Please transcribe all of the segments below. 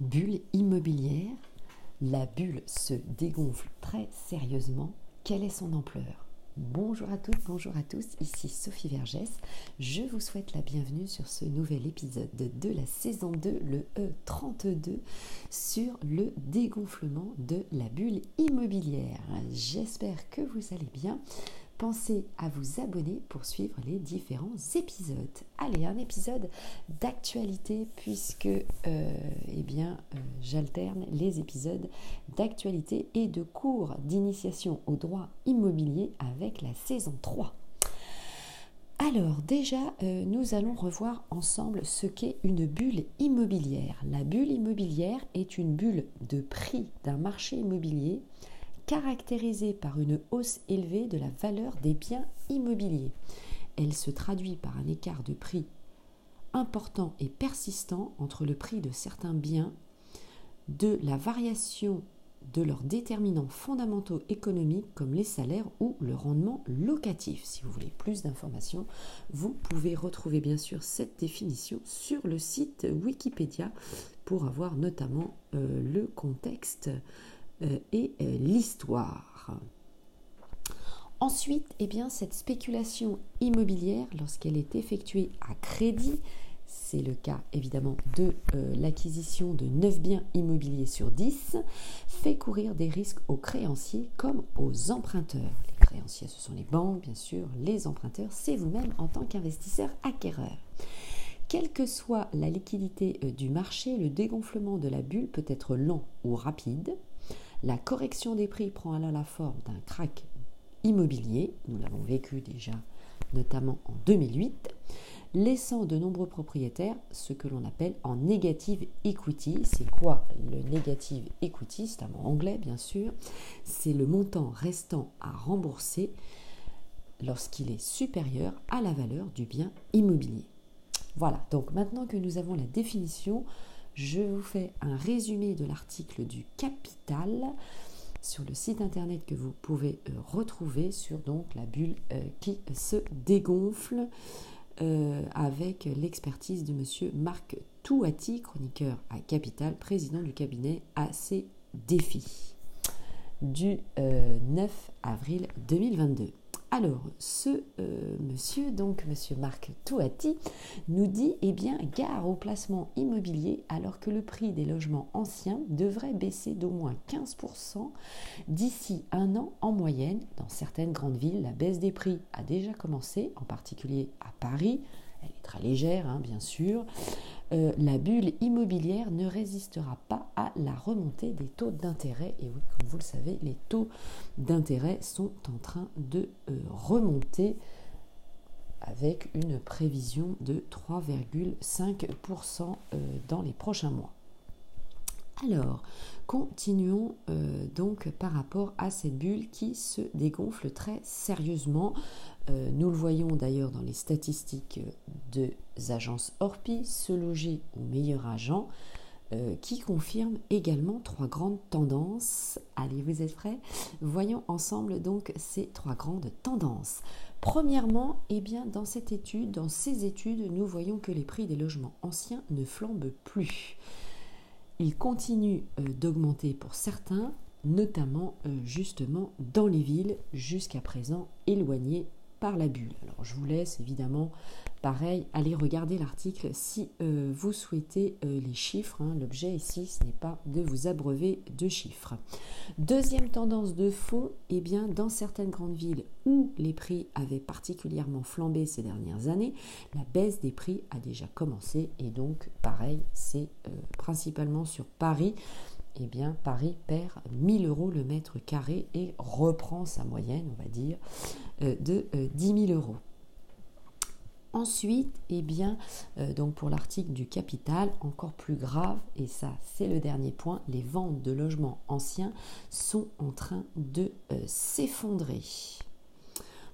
Bulle immobilière, la bulle se dégonfle très sérieusement. Quelle est son ampleur? Bonjour à toutes, bonjour à tous, ici Sophie Vergès. Je vous souhaite la bienvenue sur ce nouvel épisode de la saison 2, le E32, sur le dégonflement de la bulle immobilière. J'espère que vous allez bien pensez à vous abonner pour suivre les différents épisodes. Allez, un épisode d'actualité puisque euh, eh bien, euh, j'alterne les épisodes d'actualité et de cours d'initiation au droit immobilier avec la saison 3. Alors déjà, euh, nous allons revoir ensemble ce qu'est une bulle immobilière. La bulle immobilière est une bulle de prix d'un marché immobilier caractérisée par une hausse élevée de la valeur des biens immobiliers. Elle se traduit par un écart de prix important et persistant entre le prix de certains biens, de la variation de leurs déterminants fondamentaux économiques comme les salaires ou le rendement locatif. Si vous voulez plus d'informations, vous pouvez retrouver bien sûr cette définition sur le site Wikipédia pour avoir notamment euh, le contexte et euh, l'histoire. Ensuite, eh cette spéculation immobilière, lorsqu'elle est effectuée à crédit, c'est le cas évidemment de euh, l'acquisition de 9 biens immobiliers sur 10, fait courir des risques aux créanciers comme aux emprunteurs. Les créanciers, ce sont les banques, bien sûr, les emprunteurs, c'est vous-même en tant qu'investisseur acquéreur. Quelle que soit la liquidité du marché, le dégonflement de la bulle peut être lent ou rapide. La correction des prix prend alors la forme d'un crack immobilier, nous l'avons vécu déjà notamment en 2008, laissant de nombreux propriétaires ce que l'on appelle en negative equity. C'est quoi le negative equity? C'est un mot anglais bien sûr. C'est le montant restant à rembourser lorsqu'il est supérieur à la valeur du bien immobilier. Voilà, donc maintenant que nous avons la définition, je vous fais un résumé de l'article du Capital sur le site internet que vous pouvez euh, retrouver sur donc la bulle euh, qui se dégonfle euh, avec l'expertise de monsieur Marc Touati, chroniqueur à Capital, président du cabinet AC Défi du 9 avril 2022. Alors, ce euh, monsieur, donc monsieur Marc Touati, nous dit eh bien, gare au placement immobilier alors que le prix des logements anciens devrait baisser d'au moins 15% d'ici un an en moyenne. Dans certaines grandes villes, la baisse des prix a déjà commencé, en particulier à Paris. Elle est très légère, hein, bien sûr. Euh, la bulle immobilière ne résistera pas à la remontée des taux d'intérêt. Et oui, comme vous le savez, les taux d'intérêt sont en train de euh, remonter avec une prévision de 3,5% euh, dans les prochains mois. Alors, continuons donc par rapport à cette bulle qui se dégonfle très sérieusement. nous le voyons d'ailleurs dans les statistiques de agences Orpi, se loger au meilleur agent, euh, qui confirme également trois grandes tendances. Allez, vous êtes prêts? Voyons ensemble donc ces trois grandes tendances. Premièrement, eh bien, dans cette étude, dans ces études, nous voyons que les prix des logements anciens ne flambent plus. Ils continuent euh, d'augmenter pour certains, notamment euh, justement dans les villes jusqu'à présent éloignées par la bulle. Alors je vous laisse évidemment, pareil, aller regarder l'article si euh, vous souhaitez euh, les chiffres. Hein. L'objet ici, ce n'est pas de vous abreuver de chiffres. Deuxième tendance de fond, eh bien, dans certaines grandes villes où les prix avaient particulièrement flambé ces dernières années, la baisse des prix a déjà commencé et donc pareil, c'est euh, principalement sur Paris eh bien, Paris perd 1000 euros le mètre carré et reprend sa moyenne, on va dire, euh, de 10 euh, 000 euros. Ensuite, eh bien, euh, donc pour l'article du capital, encore plus grave, et ça c'est le dernier point, les ventes de logements anciens sont en train de s'effondrer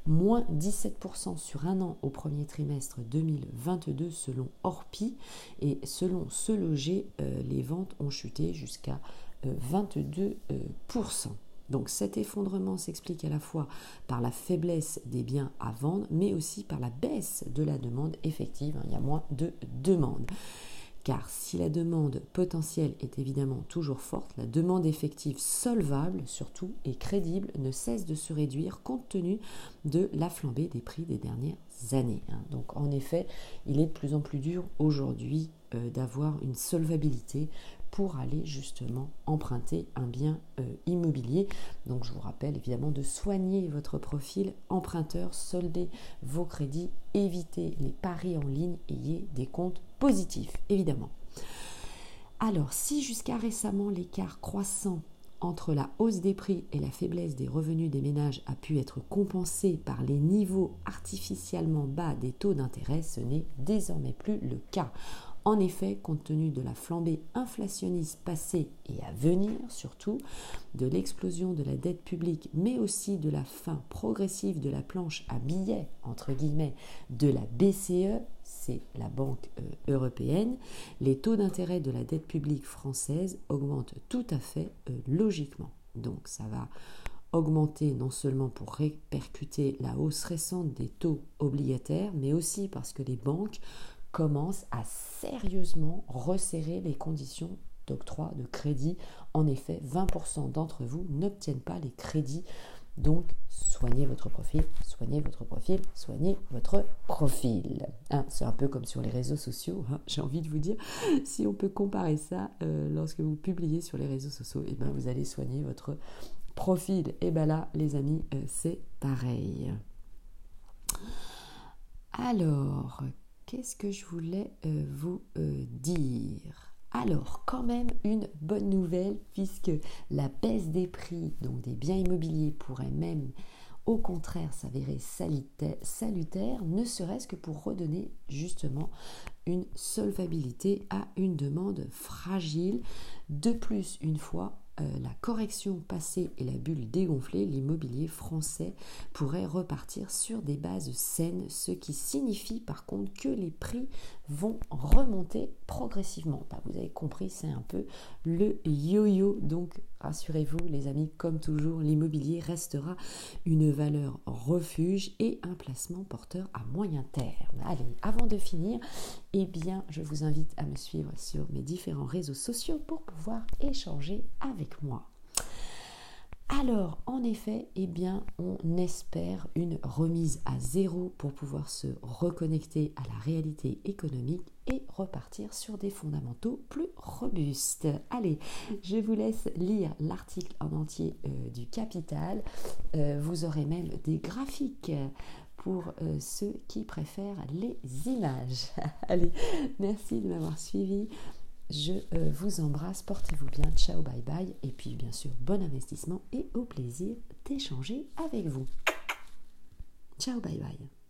moins 17% sur un an au premier trimestre 2022 selon Orpi. Et selon ce loger, euh, les ventes ont chuté jusqu'à 22%. Euh, Donc cet effondrement s'explique à la fois par la faiblesse des biens à vendre, mais aussi par la baisse de la demande effective. Hein. il y a moins de demande. Car si la demande potentielle est évidemment toujours forte, la demande effective solvable surtout et crédible ne cesse de se réduire compte tenu de la flambée des prix des dernières années. Hein. Donc en effet, il est de plus en plus dur aujourd'hui euh, d'avoir une solvabilité pour aller justement emprunter un bien euh, immobilier. Donc je vous rappelle évidemment de soigner votre profil emprunteur, solder vos crédits, éviter les paris en ligne, ayez des comptes positifs évidemment. Alors si jusqu'à récemment l'écart croissant entre la hausse des prix et la faiblesse des revenus des ménages a pu être compensé par les niveaux artificiellement bas des taux d'intérêt, ce n'est désormais plus le cas. En effet, compte tenu de la flambée inflationniste passée et à venir surtout, de l'explosion de la dette publique, mais aussi de la fin progressive de la planche à billets, entre guillemets, de la BCE, c'est la Banque euh, européenne, les taux d'intérêt de la dette publique française augmentent tout à fait euh, logiquement. Donc ça va augmenter non seulement pour répercuter la hausse récente des taux obligataires, mais aussi parce que les banques commence à sérieusement resserrer les conditions d'octroi de crédit. En effet, 20% d'entre vous n'obtiennent pas les crédits. Donc, soignez votre profil, soignez votre profil, soignez votre profil. Hein, c'est un peu comme sur les réseaux sociaux, hein, j'ai envie de vous dire. Si on peut comparer ça, euh, lorsque vous publiez sur les réseaux sociaux, eh ben, vous allez soigner votre profil. Et bien là, les amis, euh, c'est pareil. Alors, qu'est-ce que je voulais euh, vous euh, dire? Alors, quand même une bonne nouvelle, puisque la baisse des prix des biens immobiliers pourrait même au contraire s'avérer salutaire, ne serait-ce que pour redonner justement une solvabilité à une demande fragile. De plus, une fois euh, la correction passée et la bulle dégonflée, l'immobilier français pourrait repartir sur des bases saines, ce qui signifie par contre que les prix vont remonter progressivement. Bah, vous avez compris, c'est un peu le yo-yo. Donc rassurez-vous les amis, comme toujours, l'immobilier restera une valeur refuge et un placement porteur à moyen terme. Allez, avant de finir, eh bien, je vous invite à me suivre sur mes différents réseaux sociaux pour pouvoir échanger avec moi. Alors, en effet, eh bien, on espère une remise à zéro pour pouvoir se reconnecter à la réalité économique et repartir sur des fondamentaux plus robustes. Allez, je vous laisse lire l'article en entier euh, du Capital. Euh, vous aurez même des graphiques pour euh, ceux qui préfèrent les images. Allez, merci de m'avoir suivi. Je euh, vous embrasse, portez-vous bien, ciao, bye bye, et puis bien sûr, bon investissement et au plaisir d'échanger avec vous. Ciao, bye bye.